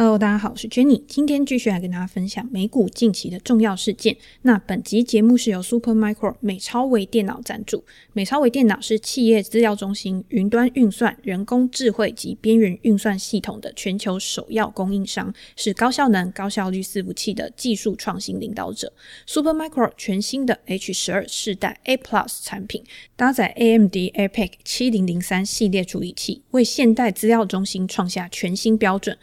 Hello，大家好，我是 Jenny，今天继续来跟大家分享美股近期的重要事件。那本集节目是由 Supermicro 美超微电脑赞助。美超微电脑是企业资料中心、云端运算、人工智慧及边缘运算系统的全球首要供应商，是高效能、高效率伺服器的技术创新领导者。Supermicro 全新的 H 十二世代 A Plus 产品，搭载 AMD EPYC 七零零三系列处理器，为现代资料中心创下全新标准。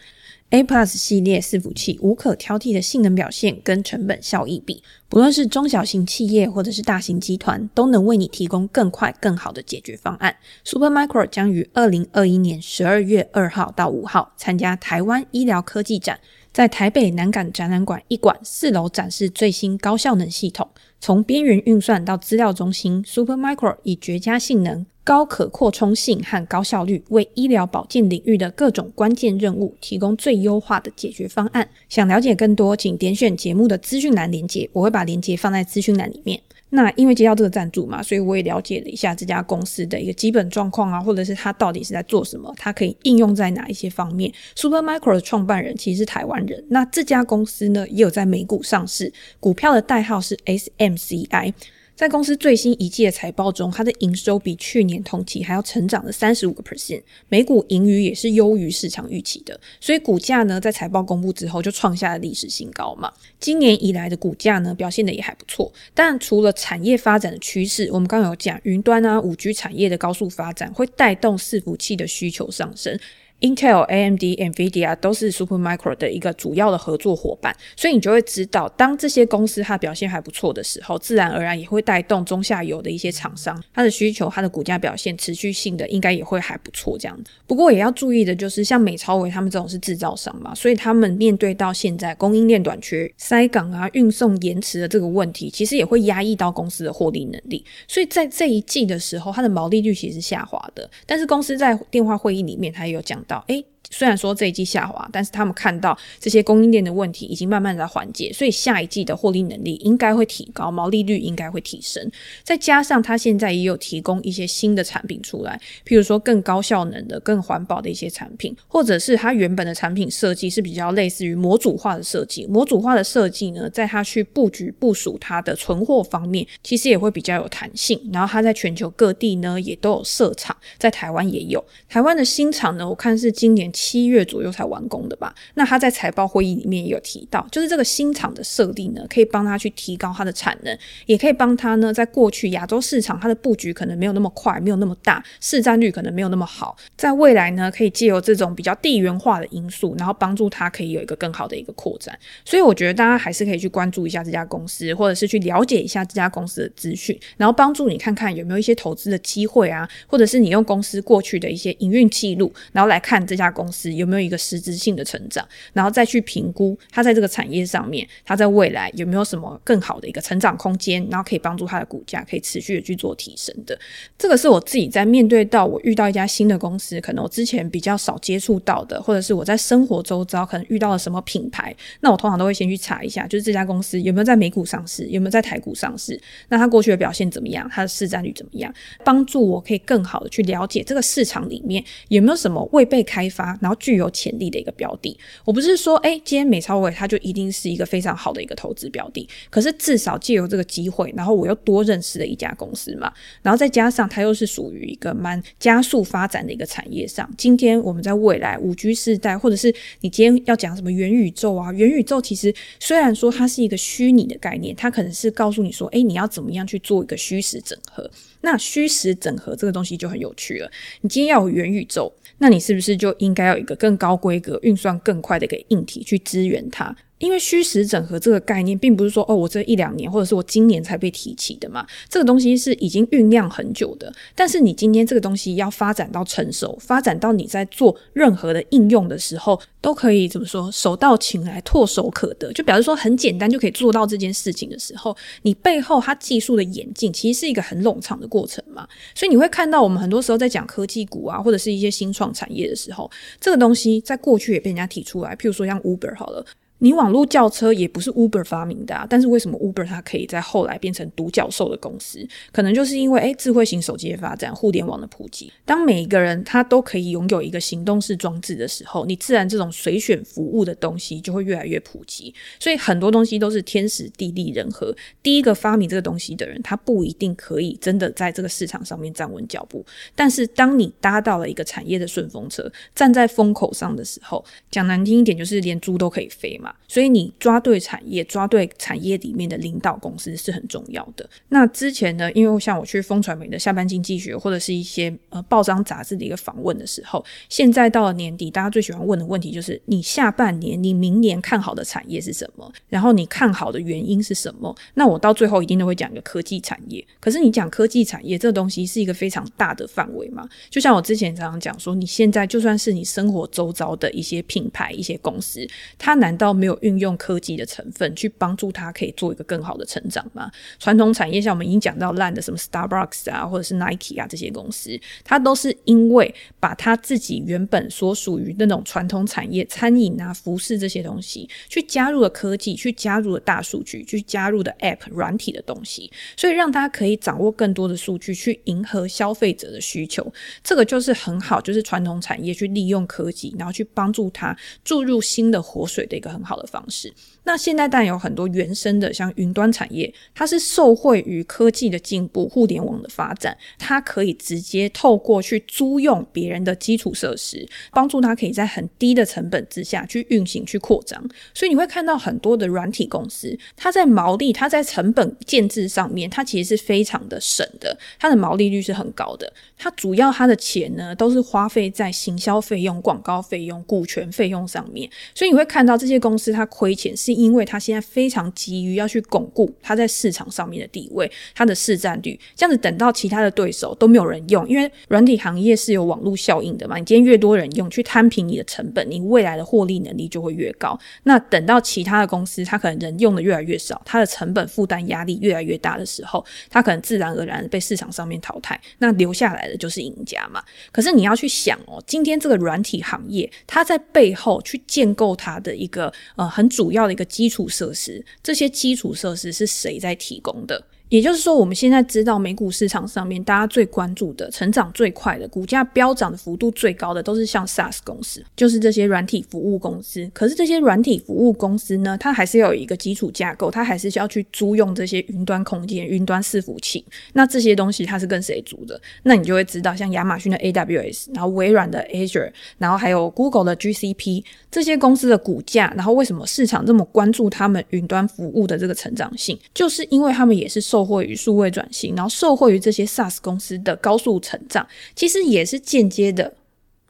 A Plus 系列伺服器无可挑剔的性能表现跟成本效益比，不论是中小型企业或者是大型集团，都能为你提供更快更好的解决方案。Supermicro 将于二零二一年十二月二号到五号参加台湾医疗科技展，在台北南港展览馆一馆四楼展示最新高效能系统，从边缘运算到资料中心，Supermicro 以绝佳性能。高可扩充性和高效率，为医疗保健领域的各种关键任务提供最优化的解决方案。想了解更多，请点选节目的资讯栏连接，我会把连接放在资讯栏里面。那因为接到这个赞助嘛，所以我也了解了一下这家公司的一个基本状况啊，或者是它到底是在做什么，它可以应用在哪一些方面。Supermicro 的创办人其实是台湾人，那这家公司呢也有在美股上市，股票的代号是 SMCI。在公司最新一季的财报中，它的营收比去年同期还要成长了三十五个 percent，每股盈余也是优于市场预期的，所以股价呢在财报公布之后就创下了历史新高嘛。今年以来的股价呢表现得也还不错，但除了产业发展的趋势，我们刚刚有讲云端啊、五 G 产业的高速发展会带动伺服器的需求上升。Intel、AMD、NVIDIA 都是 Supermicro 的一个主要的合作伙伴，所以你就会知道，当这些公司它表现还不错的时候，自然而然也会带动中下游的一些厂商，它的需求、它的股价表现持续性的应该也会还不错这样子。不过也要注意的就是，像美超维他们这种是制造商嘛，所以他们面对到现在供应链短缺、塞港啊、运送延迟的这个问题，其实也会压抑到公司的获利能力。所以在这一季的时候，它的毛利率其实是下滑的。但是公司在电话会议里面，它也有讲到，哎。虽然说这一季下滑，但是他们看到这些供应链的问题已经慢慢的缓解，所以下一季的获利能力应该会提高，毛利率应该会提升。再加上它现在也有提供一些新的产品出来，譬如说更高效能的、更环保的一些产品，或者是它原本的产品设计是比较类似于模组化的设计。模组化的设计呢，在它去布局部署它的存货方面，其实也会比较有弹性。然后它在全球各地呢也都有设厂，在台湾也有。台湾的新厂呢，我看是今年。七月左右才完工的吧？那他在财报会议里面也有提到，就是这个新厂的设立呢，可以帮他去提高他的产能，也可以帮他呢，在过去亚洲市场他的布局可能没有那么快，没有那么大，市占率可能没有那么好，在未来呢，可以借由这种比较地缘化的因素，然后帮助他可以有一个更好的一个扩展。所以我觉得大家还是可以去关注一下这家公司，或者是去了解一下这家公司的资讯，然后帮助你看看有没有一些投资的机会啊，或者是你用公司过去的一些营运记录，然后来看这家公公司有。有没有一个实质性的成长，然后再去评估它在这个产业上面，它在未来有没有什么更好的一个成长空间，然后可以帮助它的股价可以持续的去做提升的。这个是我自己在面对到我遇到一家新的公司，可能我之前比较少接触到的，或者是我在生活周遭可能遇到了什么品牌，那我通常都会先去查一下，就是这家公司有没有在美股上市，有没有在台股上市，那它过去的表现怎么样，它的市占率怎么样，帮助我可以更好的去了解这个市场里面有没有什么未被开发，然后具有潜力的一个标的，我不是说，诶，今天美超伟它就一定是一个非常好的一个投资标的，可是至少借由这个机会，然后我又多认识了一家公司嘛，然后再加上它又是属于一个蛮加速发展的一个产业上。今天我们在未来五 G 时代，或者是你今天要讲什么元宇宙啊，元宇宙其实虽然说它是一个虚拟的概念，它可能是告诉你说，诶，你要怎么样去做一个虚实整合。那虚实整合这个东西就很有趣了。你今天要有元宇宙，那你是不是就应该要一个更高规格、运算更快的一个硬体去支援它？因为虚实整合这个概念，并不是说哦，我这一两年或者是我今年才被提起的嘛。这个东西是已经酝酿很久的。但是你今天这个东西要发展到成熟，发展到你在做任何的应用的时候，都可以怎么说，手到擒来，唾手可得。就表示说很简单就可以做到这件事情的时候，你背后它技术的演进，其实是一个很冗长的过程嘛。所以你会看到我们很多时候在讲科技股啊，或者是一些新创产业的时候，这个东西在过去也被人家提出来。譬如说像 Uber 好了。你网络叫车也不是 Uber 发明的啊，但是为什么 Uber 它可以在后来变成独角兽的公司？可能就是因为诶，智慧型手机的发展，互联网的普及。当每一个人他都可以拥有一个行动式装置的时候，你自然这种随选服务的东西就会越来越普及。所以很多东西都是天时地利人和。第一个发明这个东西的人，他不一定可以真的在这个市场上面站稳脚步。但是当你搭到了一个产业的顺风车，站在风口上的时候，讲难听一点，就是连猪都可以飞嘛。所以你抓对产业，抓对产业里面的领导公司是很重要的。那之前呢，因为像我去风传媒的下班经济学，或者是一些呃报章杂志的一个访问的时候，现在到了年底，大家最喜欢问的问题就是：你下半年、你明年看好的产业是什么？然后你看好的原因是什么？那我到最后一定都会讲一个科技产业。可是你讲科技产业这个东西是一个非常大的范围嘛？就像我之前常常讲说，你现在就算是你生活周遭的一些品牌、一些公司，它难道没有运用科技的成分去帮助他可以做一个更好的成长吗？传统产业像我们已经讲到烂的什么 Starbucks 啊，或者是 Nike 啊这些公司，它都是因为把它自己原本所属于那种传统产业，餐饮啊、服饰这些东西，去加入了科技，去加入了大数据，去加入的 App 软体的东西，所以让大家可以掌握更多的数据，去迎合消费者的需求。这个就是很好，就是传统产业去利用科技，然后去帮助它注入新的活水的一个很好的方式。那现在当然有很多原生的，像云端产业，它是受惠于科技的进步、互联网的发展，它可以直接透过去租用别人的基础设施，帮助它可以在很低的成本之下去运行、去扩张。所以你会看到很多的软体公司，它在毛利、它在成本建制上面，它其实是非常的省的，它的毛利率是很高的。它主要它的钱呢，都是花费在行销费用、广告费用、股权费用上面。所以你会看到这些公司。它亏钱是因为他现在非常急于要去巩固他在市场上面的地位，他的市占率。这样子等到其他的对手都没有人用，因为软体行业是有网络效应的嘛。你今天越多人用，去摊平你的成本，你未来的获利能力就会越高。那等到其他的公司，它可能人用的越来越少，它的成本负担压力越来越大的时候，它可能自然而然被市场上面淘汰。那留下来的就是赢家嘛。可是你要去想哦，今天这个软体行业，它在背后去建构它的一个呃。很主要的一个基础设施，这些基础设施是谁在提供的？也就是说，我们现在知道美股市场上面大家最关注的、成长最快的、股价飙涨的幅度最高的，都是像 SaaS 公司，就是这些软体服务公司。可是这些软体服务公司呢，它还是要有一个基础架构，它还是需要去租用这些云端空间、云端伺服器。那这些东西它是跟谁租的？那你就会知道，像亚马逊的 AWS，然后微软的 Azure，然后还有 Google 的 GCP 这些公司的股价，然后为什么市场这么关注他们云端服务的这个成长性？就是因为他们也是受惠于数位转型，然后受惠于这些 SaaS 公司的高速成长，其实也是间接的，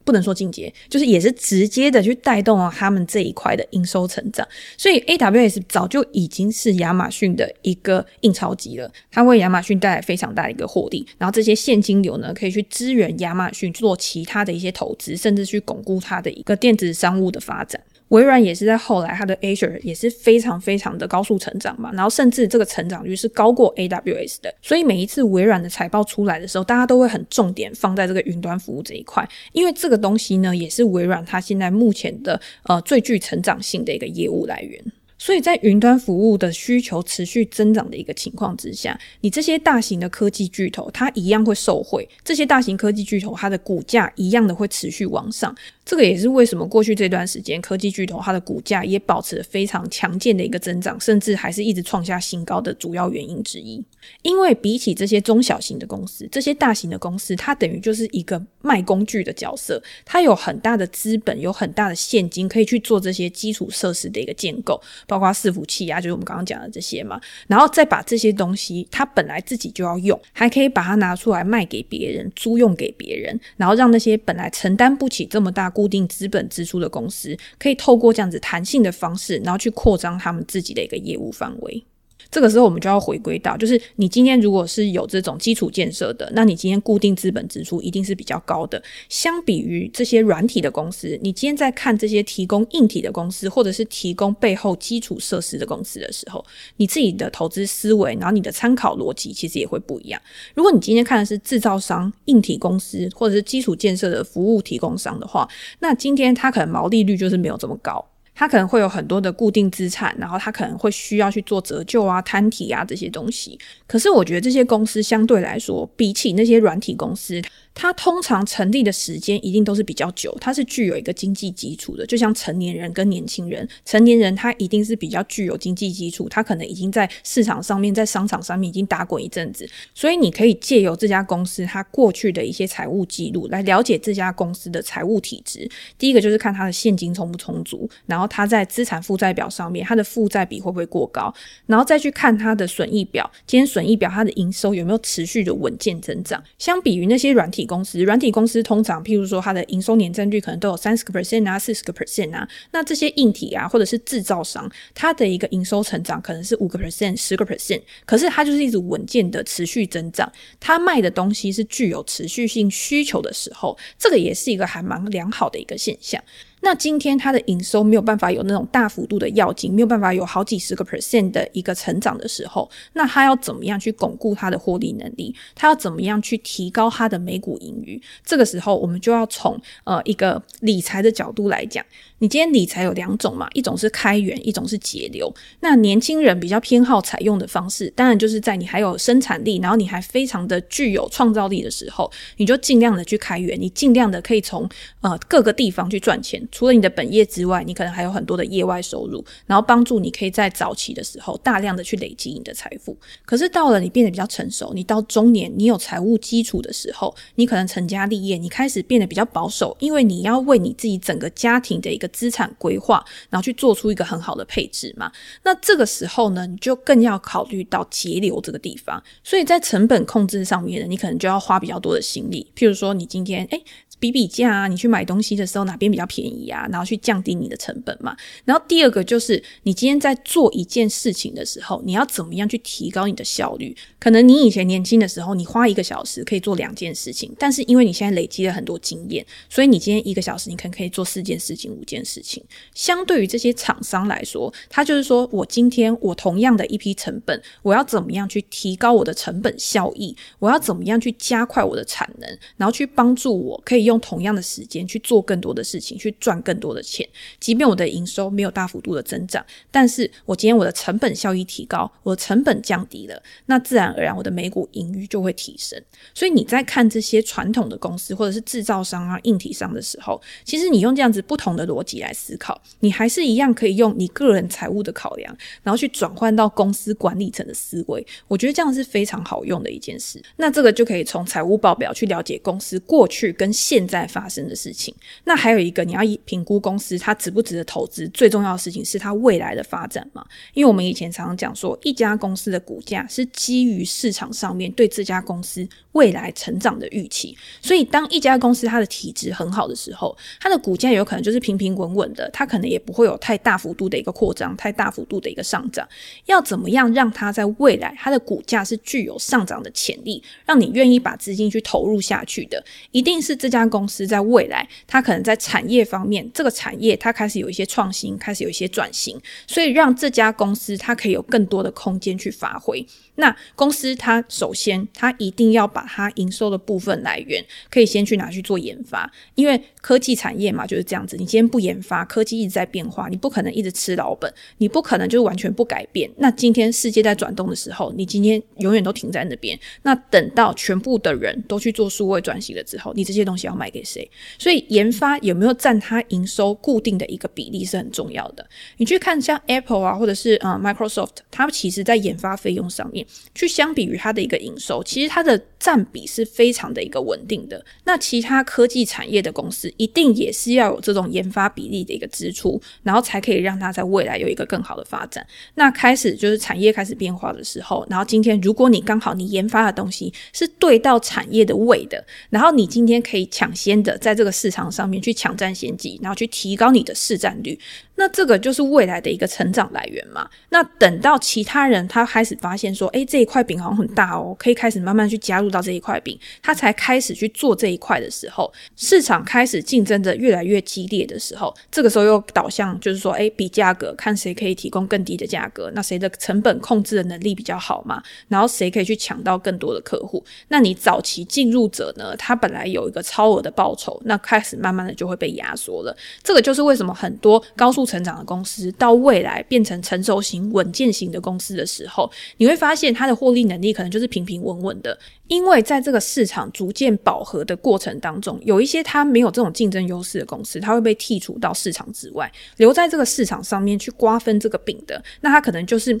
不能说间接，就是也是直接的去带动了他们这一块的营收成长。所以 AWS 早就已经是亚马逊的一个印钞机了，它为亚马逊带来非常大的一个获利，然后这些现金流呢，可以去支援亚马逊做其他的一些投资，甚至去巩固它的一个电子商务的发展。微软也是在后来，它的 Azure 也是非常非常的高速成长嘛，然后甚至这个成长率是高过 AWS 的，所以每一次微软的财报出来的时候，大家都会很重点放在这个云端服务这一块，因为这个东西呢，也是微软它现在目前的呃最具成长性的一个业务来源。所以在云端服务的需求持续增长的一个情况之下，你这些大型的科技巨头，它一样会受惠。这些大型科技巨头，它的股价一样的会持续往上。这个也是为什么过去这段时间科技巨头它的股价也保持了非常强健的一个增长，甚至还是一直创下新高的主要原因之一。因为比起这些中小型的公司，这些大型的公司，它等于就是一个卖工具的角色，它有很大的资本，有很大的现金，可以去做这些基础设施的一个建构。包括伺服器啊，就是我们刚刚讲的这些嘛，然后再把这些东西，它本来自己就要用，还可以把它拿出来卖给别人，租用给别人，然后让那些本来承担不起这么大固定资本支出的公司，可以透过这样子弹性的方式，然后去扩张他们自己的一个业务范围。这个时候，我们就要回归到，就是你今天如果是有这种基础建设的，那你今天固定资本支出一定是比较高的。相比于这些软体的公司，你今天在看这些提供硬体的公司，或者是提供背后基础设施的公司的时候，你自己的投资思维，然后你的参考逻辑其实也会不一样。如果你今天看的是制造商、硬体公司，或者是基础建设的服务提供商的话，那今天它可能毛利率就是没有这么高。它可能会有很多的固定资产，然后它可能会需要去做折旧啊、摊提啊这些东西。可是我觉得这些公司相对来说，比起那些软体公司，它通常成立的时间一定都是比较久，它是具有一个经济基础的。就像成年人跟年轻人，成年人他一定是比较具有经济基础，他可能已经在市场上面、在商场上面已经打滚一阵子，所以你可以借由这家公司它过去的一些财务记录来了解这家公司的财务体质。第一个就是看它的现金充不充足，然后它在资产负债表上面它的负债比会不会过高，然后再去看它的损益表，今天损益表它的营收有没有持续的稳健增长。相比于那些软体。公司软体公司通常，譬如说它的营收年增率可能都有三十个 percent 啊，四十个 percent 啊。那这些硬体啊，或者是制造商，它的一个营收成长可能是五个 percent、十个 percent，可是它就是一直稳健的持续增长。它卖的东西是具有持续性需求的时候，这个也是一个还蛮良好的一个现象。那今天它的营收没有办法有那种大幅度的跃进，没有办法有好几十个 percent 的一个成长的时候，那它要怎么样去巩固它的获利能力？它要怎么样去提高它的每股盈余？这个时候，我们就要从呃一个理财的角度来讲。你今天理财有两种嘛，一种是开源，一种是节流。那年轻人比较偏好采用的方式，当然就是在你还有生产力，然后你还非常的具有创造力的时候，你就尽量的去开源，你尽量的可以从呃各个地方去赚钱。除了你的本业之外，你可能还有很多的业外收入，然后帮助你可以在早期的时候大量的去累积你的财富。可是到了你变得比较成熟，你到中年，你有财务基础的时候，你可能成家立业，你开始变得比较保守，因为你要为你自己整个家庭的一个资产规划，然后去做出一个很好的配置嘛。那这个时候呢，你就更要考虑到节流这个地方。所以在成本控制上面呢，你可能就要花比较多的心力。譬如说，你今天诶比比价啊，你去买东西的时候哪边比较便宜啊？然后去降低你的成本嘛。然后第二个就是，你今天在做一件事情的时候，你要怎么样去提高你的效率？可能你以前年轻的时候，你花一个小时可以做两件事情，但是因为你现在累积了很多经验，所以你今天一个小时你可能可以做四件事情、五件事情。相对于这些厂商来说，他就是说我今天我同样的一批成本，我要怎么样去提高我的成本效益？我要怎么样去加快我的产能，然后去帮助我可以。用用同样的时间去做更多的事情，去赚更多的钱。即便我的营收没有大幅度的增长，但是我今天我的成本效益提高，我的成本降低了，那自然而然我的每股盈余就会提升。所以你在看这些传统的公司或者是制造商啊、硬体商的时候，其实你用这样子不同的逻辑来思考，你还是一样可以用你个人财务的考量，然后去转换到公司管理层的思维。我觉得这样是非常好用的一件事。那这个就可以从财务报表去了解公司过去跟现现在发生的事情，那还有一个你要评估公司它值不值得投资，最重要的事情是它未来的发展嘛。因为我们以前常常讲说，一家公司的股价是基于市场上面对这家公司未来成长的预期，所以当一家公司它的体质很好的时候，它的股价有可能就是平平稳稳的，它可能也不会有太大幅度的一个扩张，太大幅度的一个上涨。要怎么样让它在未来它的股价是具有上涨的潜力，让你愿意把资金去投入下去的，一定是这家公司在未来，它可能在产业方面，这个产业它开始有一些创新，开始有一些转型，所以让这家公司它可以有更多的空间去发挥。那公司它首先它一定要把它营收的部分来源可以先去拿去做研发，因为科技产业嘛就是这样子。你今天不研发，科技一直在变化，你不可能一直吃老本，你不可能就是完全不改变。那今天世界在转动的时候，你今天永远都停在那边。那等到全部的人都去做数位转型了之后，你这些东西要卖给谁？所以研发有没有占它营收固定的一个比例是很重要的。你去看像 Apple 啊，或者是呃 Microsoft，它其实在研发费用上面。去相比于它的一个营收，其实它的占比是非常的一个稳定的。那其他科技产业的公司一定也是要有这种研发比例的一个支出，然后才可以让它在未来有一个更好的发展。那开始就是产业开始变化的时候，然后今天如果你刚好你研发的东西是对到产业的位的，然后你今天可以抢先的在这个市场上面去抢占先机，然后去提高你的市占率。那这个就是未来的一个成长来源嘛。那等到其他人他开始发现说，诶，这一块饼好像很大哦，可以开始慢慢去加入到这一块饼，他才开始去做这一块的时候，市场开始竞争的越来越激烈的时候，这个时候又导向就是说，诶，比价格，看谁可以提供更低的价格，那谁的成本控制的能力比较好嘛，然后谁可以去抢到更多的客户。那你早期进入者呢，他本来有一个超额的报酬，那开始慢慢的就会被压缩了。这个就是为什么很多高速成长的公司，到未来变成成熟型、稳健型的公司的时候，你会发现它的获利能力可能就是平平稳稳的。因为在这个市场逐渐饱和的过程当中，有一些它没有这种竞争优势的公司，它会被剔除到市场之外，留在这个市场上面去瓜分这个饼的，那它可能就是。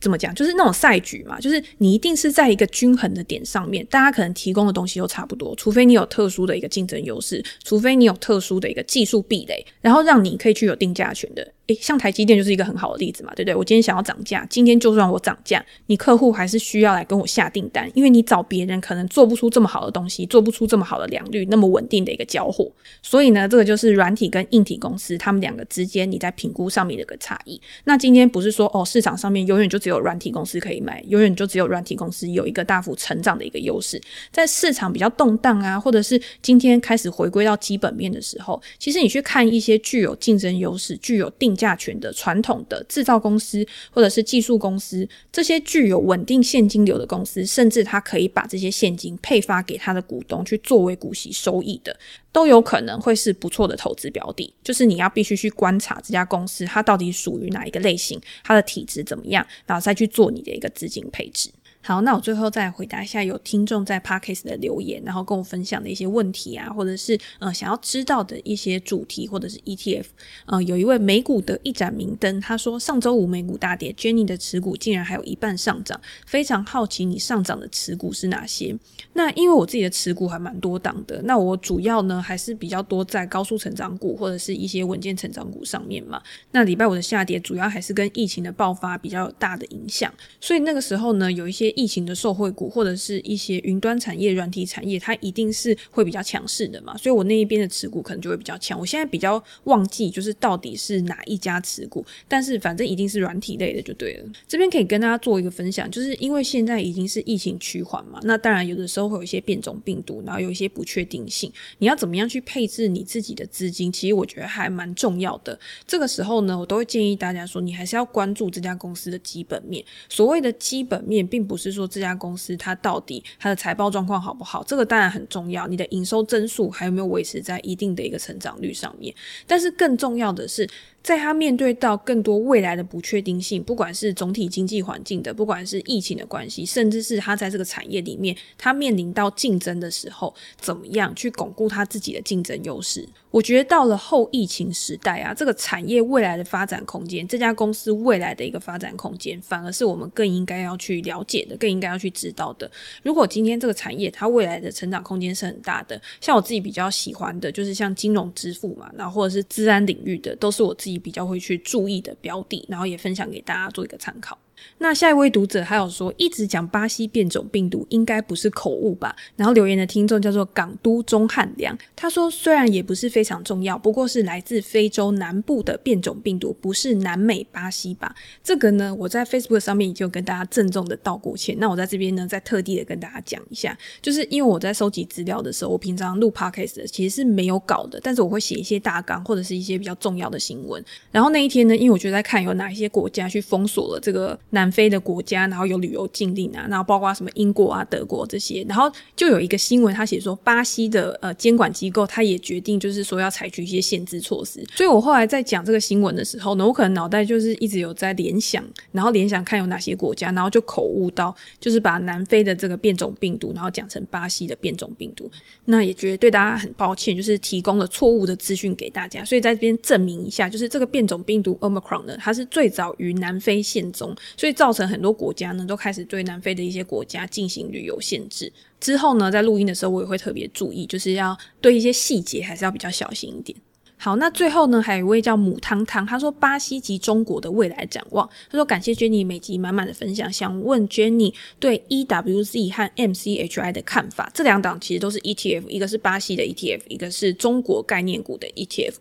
怎么讲？就是那种赛局嘛，就是你一定是在一个均衡的点上面，大家可能提供的东西都差不多，除非你有特殊的一个竞争优势，除非你有特殊的一个技术壁垒，然后让你可以去有定价权的。诶，像台积电就是一个很好的例子嘛，对不对？我今天想要涨价，今天就算我涨价，你客户还是需要来跟我下订单，因为你找别人可能做不出这么好的东西，做不出这么好的良率，那么稳定的一个交货。所以呢，这个就是软体跟硬体公司他们两个之间你在评估上面的一个差异。那今天不是说哦，市场上面永远就只有软体公司可以买，永远就只有软体公司有一个大幅成长的一个优势。在市场比较动荡啊，或者是今天开始回归到基本面的时候，其实你去看一些具有竞争优势、具有定价权的传统的制造公司或者是技术公司，这些具有稳定现金流的公司，甚至他可以把这些现金配发给他的股东去作为股息收益的，都有可能会是不错的投资标的。就是你要必须去观察这家公司它到底属于哪一个类型，它的体质怎么样，然后再去做你的一个资金配置。好，那我最后再回答一下有听众在 Podcast 的留言，然后跟我分享的一些问题啊，或者是呃想要知道的一些主题或者是 ETF。呃，有一位美股的一盏明灯，他说上周五美股大跌，Jenny 的持股竟然还有一半上涨，非常好奇你上涨的持股是哪些？那因为我自己的持股还蛮多档的，那我主要呢还是比较多在高速成长股或者是一些稳健成长股上面嘛。那礼拜五的下跌主要还是跟疫情的爆发比较大的影响，所以那个时候呢有一些。疫情的受惠股或者是一些云端产业、软体产业，它一定是会比较强势的嘛，所以我那一边的持股可能就会比较强。我现在比较忘记就是到底是哪一家持股，但是反正一定是软体类的就对了。这边可以跟大家做一个分享，就是因为现在已经是疫情趋缓嘛，那当然有的时候会有一些变种病毒，然后有一些不确定性，你要怎么样去配置你自己的资金，其实我觉得还蛮重要的。这个时候呢，我都会建议大家说，你还是要关注这家公司的基本面。所谓的基本面，并不是。是说这家公司它到底它的财报状况好不好？这个当然很重要。你的营收增速还有没有维持在一定的一个成长率上面？但是更重要的是。在他面对到更多未来的不确定性，不管是总体经济环境的，不管是疫情的关系，甚至是他在这个产业里面，他面临到竞争的时候，怎么样去巩固他自己的竞争优势？我觉得到了后疫情时代啊，这个产业未来的发展空间，这家公司未来的一个发展空间，反而是我们更应该要去了解的，更应该要去知道的。如果今天这个产业它未来的成长空间是很大的，像我自己比较喜欢的，就是像金融支付嘛，然后或者是治安领域的，都是我自己。比较会去注意的标的，然后也分享给大家做一个参考。那下一位读者还有说，一直讲巴西变种病毒应该不是口误吧？然后留言的听众叫做港都钟汉良，他说虽然也不是非常重要，不过是来自非洲南部的变种病毒，不是南美巴西吧？这个呢，我在 Facebook 上面已经有跟大家郑重的道过歉。那我在这边呢，再特地的跟大家讲一下，就是因为我在收集资料的时候，我平常录 Podcast 其实是没有稿的，但是我会写一些大纲或者是一些比较重要的新闻。然后那一天呢，因为我就在看有哪一些国家去封锁了这个。南非的国家，然后有旅游禁令啊，然后包括什么英国啊、德国这些，然后就有一个新闻，他写说巴西的呃监管机构，他也决定就是说要采取一些限制措施。所以我后来在讲这个新闻的时候呢，我可能脑袋就是一直有在联想，然后联想看有哪些国家，然后就口误到，就是把南非的这个变种病毒，然后讲成巴西的变种病毒。那也觉得对大家很抱歉，就是提供了错误的资讯给大家。所以在这边证明一下，就是这个变种病毒 Omicron 呢，它是最早于南非现踪。所以造成很多国家呢，都开始对南非的一些国家进行旅游限制。之后呢，在录音的时候，我也会特别注意，就是要对一些细节还是要比较小心一点。好，那最后呢，还有一位叫母汤汤，他说巴西及中国的未来展望。他说感谢 Jenny 每集满满的分享，想问 Jenny 对 EWZ 和 MCHI 的看法。这两档其实都是 ETF，一个是巴西的 ETF，一个是中国概念股的 ETF。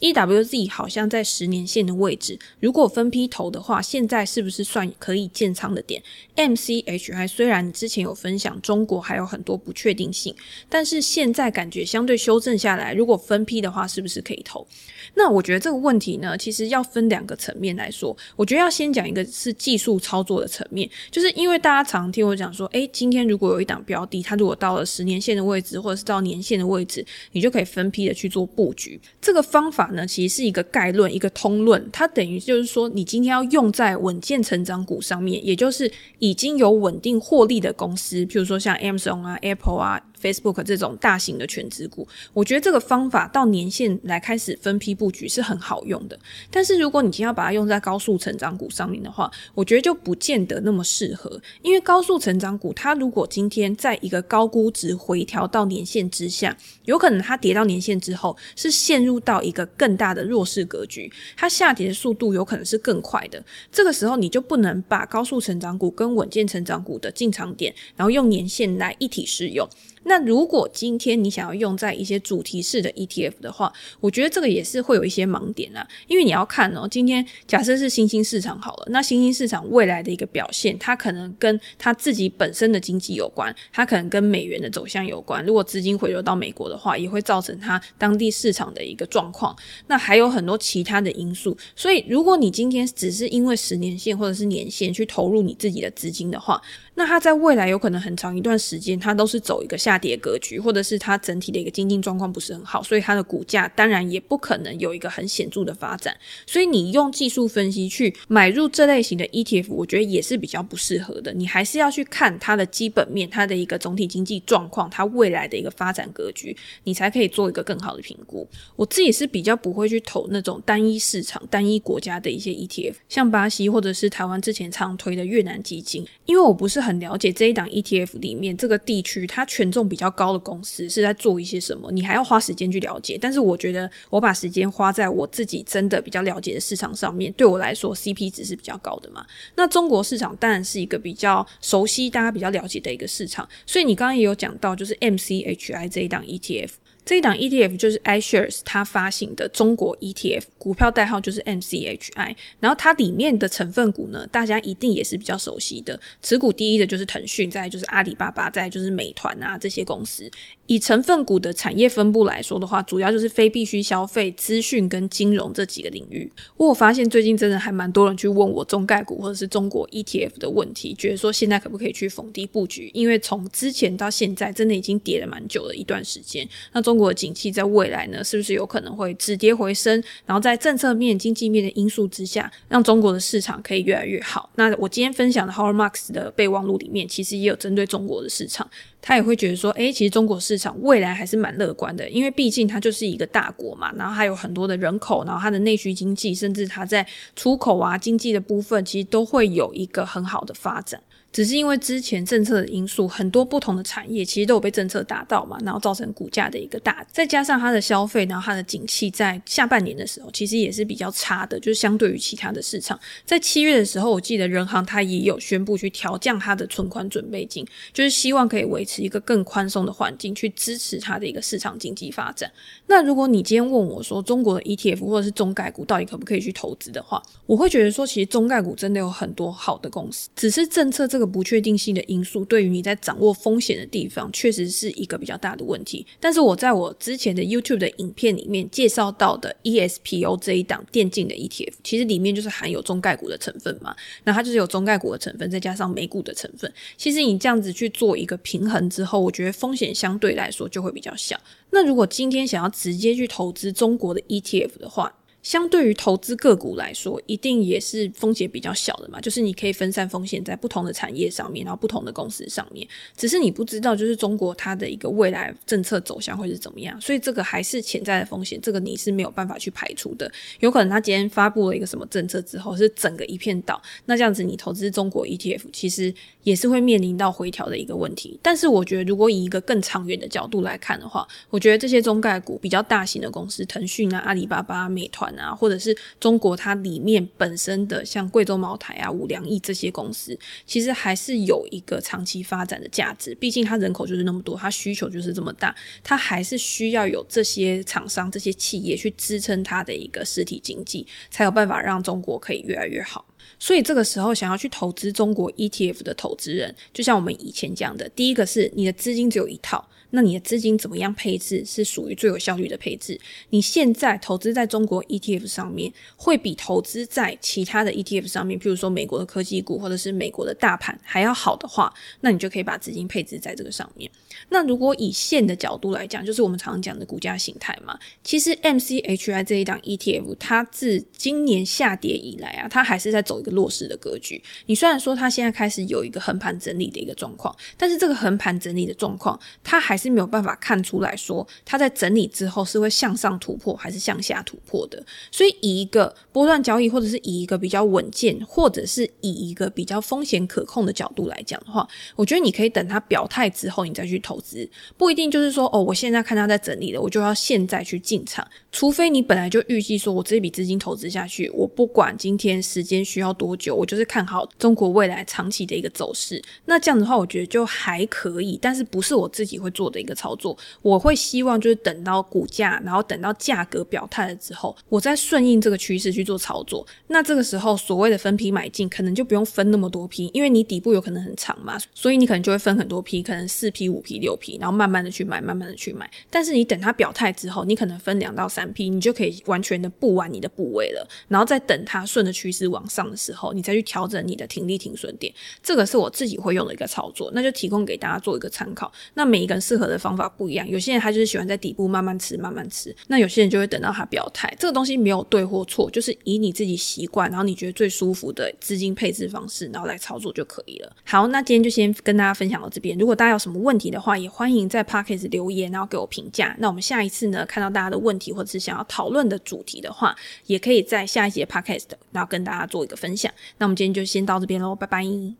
EWZ 好像在十年线的位置，如果分批投的话，现在是不是算可以建仓的点？MCHI 虽然你之前有分享中国还有很多不确定性，但是现在感觉相对修正下来，如果分批的话，是不是可以？头。那我觉得这个问题呢，其实要分两个层面来说。我觉得要先讲一个是技术操作的层面，就是因为大家常听我讲说，诶，今天如果有一档标的，它如果到了十年线的位置，或者是到年线的位置，你就可以分批的去做布局。这个方法呢，其实是一个概论，一个通论，它等于就是说，你今天要用在稳健成长股上面，也就是已经有稳定获利的公司，譬如说像 Amazon 啊、Apple 啊。Facebook 这种大型的全值股，我觉得这个方法到年限来开始分批布局是很好用的。但是如果你今天要把它用在高速成长股上面的话，我觉得就不见得那么适合。因为高速成长股，它如果今天在一个高估值回调到年线之下，有可能它跌到年线之后是陷入到一个更大的弱势格局，它下跌的速度有可能是更快的。这个时候你就不能把高速成长股跟稳健成长股的进场点，然后用年限来一体适用。那如果今天你想要用在一些主题式的 ETF 的话，我觉得这个也是会有一些盲点啊，因为你要看哦，今天假设是新兴市场好了，那新兴市场未来的一个表现，它可能跟它自己本身的经济有关，它可能跟美元的走向有关。如果资金回流到美国的话，也会造成它当地市场的一个状况。那还有很多其他的因素，所以如果你今天只是因为十年线或者是年线去投入你自己的资金的话，那它在未来有可能很长一段时间，它都是走一个下跌格局，或者是它整体的一个经济状况不是很好，所以它的股价当然也不可能有一个很显著的发展。所以你用技术分析去买入这类型的 ETF，我觉得也是比较不适合的。你还是要去看它的基本面，它的一个总体经济状况，它未来的一个发展格局，你才可以做一个更好的评估。我自己是比较不会去投那种单一市场、单一国家的一些 ETF，像巴西或者是台湾之前常推的越南基金，因为我不是。很了解这一档 ETF 里面这个地区它权重比较高的公司是在做一些什么，你还要花时间去了解。但是我觉得我把时间花在我自己真的比较了解的市场上面，对我来说 CP 值是比较高的嘛。那中国市场当然是一个比较熟悉、大家比较了解的一个市场，所以你刚刚也有讲到，就是 MCHI 这一档 ETF。这一档 ETF 就是 iShares 它发行的中国 ETF，股票代号就是 MCHI。然后它里面的成分股呢，大家一定也是比较熟悉的，持股第一的就是腾讯，再就是阿里巴巴，再就是美团啊这些公司。以成分股的产业分布来说的话，主要就是非必需消费、资讯跟金融这几个领域。我发现最近真的还蛮多人去问我中概股或者是中国 ETF 的问题，觉得说现在可不可以去逢低布局？因为从之前到现在，真的已经跌了蛮久的一段时间。那中国的景气在未来呢，是不是有可能会止跌回升？然后在政策面、经济面的因素之下，让中国的市场可以越来越好？那我今天分享的 h o r m a r k s 的备忘录里面，其实也有针对中国的市场。他也会觉得说，诶，其实中国市场未来还是蛮乐观的，因为毕竟它就是一个大国嘛，然后还有很多的人口，然后它的内需经济，甚至它在出口啊经济的部分，其实都会有一个很好的发展。只是因为之前政策的因素，很多不同的产业其实都有被政策打到嘛，然后造成股价的一个大，再加上它的消费，然后它的景气在下半年的时候其实也是比较差的，就是相对于其他的市场，在七月的时候，我记得人行它也有宣布去调降它的存款准备金，就是希望可以维持一个更宽松的环境去支持它的一个市场经济发展。那如果你今天问我说中国的 ETF 或者是中概股到底可不可以去投资的话，我会觉得说其实中概股真的有很多好的公司，只是政策这个。个不确定性的因素对于你在掌握风险的地方，确实是一个比较大的问题。但是我在我之前的 YouTube 的影片里面介绍到的 ESPO 这一档电竞的 ETF，其实里面就是含有中概股的成分嘛。那它就是有中概股的成分，再加上美股的成分。其实你这样子去做一个平衡之后，我觉得风险相对来说就会比较小。那如果今天想要直接去投资中国的 ETF 的话，相对于投资个股来说，一定也是风险比较小的嘛。就是你可以分散风险在不同的产业上面，然后不同的公司上面。只是你不知道，就是中国它的一个未来政策走向会是怎么样，所以这个还是潜在的风险，这个你是没有办法去排除的。有可能他今天发布了一个什么政策之后，是整个一片倒，那这样子你投资中国 ETF，其实也是会面临到回调的一个问题。但是我觉得，如果以一个更长远的角度来看的话，我觉得这些中概股比较大型的公司，腾讯啊、阿里巴巴、美团。啊，或者是中国它里面本身的像贵州茅台啊、五粮液这些公司，其实还是有一个长期发展的价值。毕竟它人口就是那么多，它需求就是这么大，它还是需要有这些厂商、这些企业去支撑它的一个实体经济，才有办法让中国可以越来越好。所以这个时候想要去投资中国 ETF 的投资人，就像我们以前讲的，第一个是你的资金只有一套。那你的资金怎么样配置是属于最有效率的配置？你现在投资在中国 ETF 上面，会比投资在其他的 ETF 上面，譬如说美国的科技股或者是美国的大盘还要好的话，那你就可以把资金配置在这个上面。那如果以线的角度来讲，就是我们常讲的股价形态嘛。其实 MCHI 这一档 ETF，它自今年下跌以来啊，它还是在走一个弱势的格局。你虽然说它现在开始有一个横盘整理的一个状况，但是这个横盘整理的状况，它还是没有办法看出来说，它在整理之后是会向上突破还是向下突破的。所以，以一个波段交易，或者是以一个比较稳健，或者是以一个比较风险可控的角度来讲的话，我觉得你可以等它表态之后，你再去投资，不一定就是说，哦，我现在看它在整理了，我就要现在去进场。除非你本来就预计说，我这笔资金投资下去，我不管今天时间需要多久，我就是看好中国未来长期的一个走势。那这样的话，我觉得就还可以，但是不是我自己会做的一个操作，我会希望就是等到股价，然后等到价格表态了之后，我再顺应这个趋势去做操作。那这个时候所谓的分批买进，可能就不用分那么多批，因为你底部有可能很长嘛，所以你可能就会分很多批，可能四批、五批、六批，然后慢慢的去买，慢慢的去买。但是你等它表态之后，你可能分两到三批，你就可以完全的布完你的部位了，然后再等它顺着趋势往上的时候，你再去调整你的停利停损点。这个是我自己会用的一个操作，那就提供给大家做一个参考。那每一个人适合的方法不一样，有些人他就是喜欢在底部慢慢吃，慢慢吃。那有些人就会等到他表态。这个东西没有对或错，就是以你自己习惯，然后你觉得最舒服的资金配置方式，然后来操作就可以了。好，那今天就先跟大家分享到这边。如果大家有什么问题的话，也欢迎在 Podcast 留言，然后给我评价。那我们下一次呢，看到大家的问题或者是想要讨论的主题的话，也可以在下一节 Podcast 然后跟大家做一个分享。那我们今天就先到这边喽，拜拜。